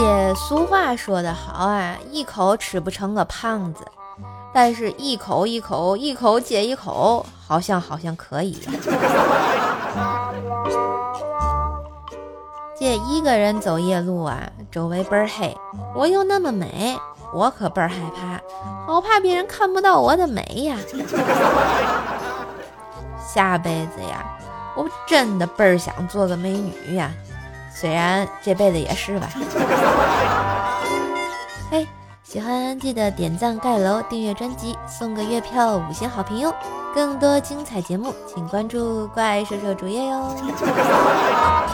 姐，俗话说得好啊，一口吃不成个胖子，但是一口一口，一口接一口，好像好像可以。这一个人走夜路啊，周围倍儿黑，我又那么美，我可倍儿害怕，好怕别人看不到我的美呀。下辈子呀，我真的倍儿想做个美女呀。虽然这辈子也是吧。嘿，喜欢记得点赞、盖楼、订阅专辑、送个月票、五星好评哟！更多精彩节目，请关注怪兽兽主页哟。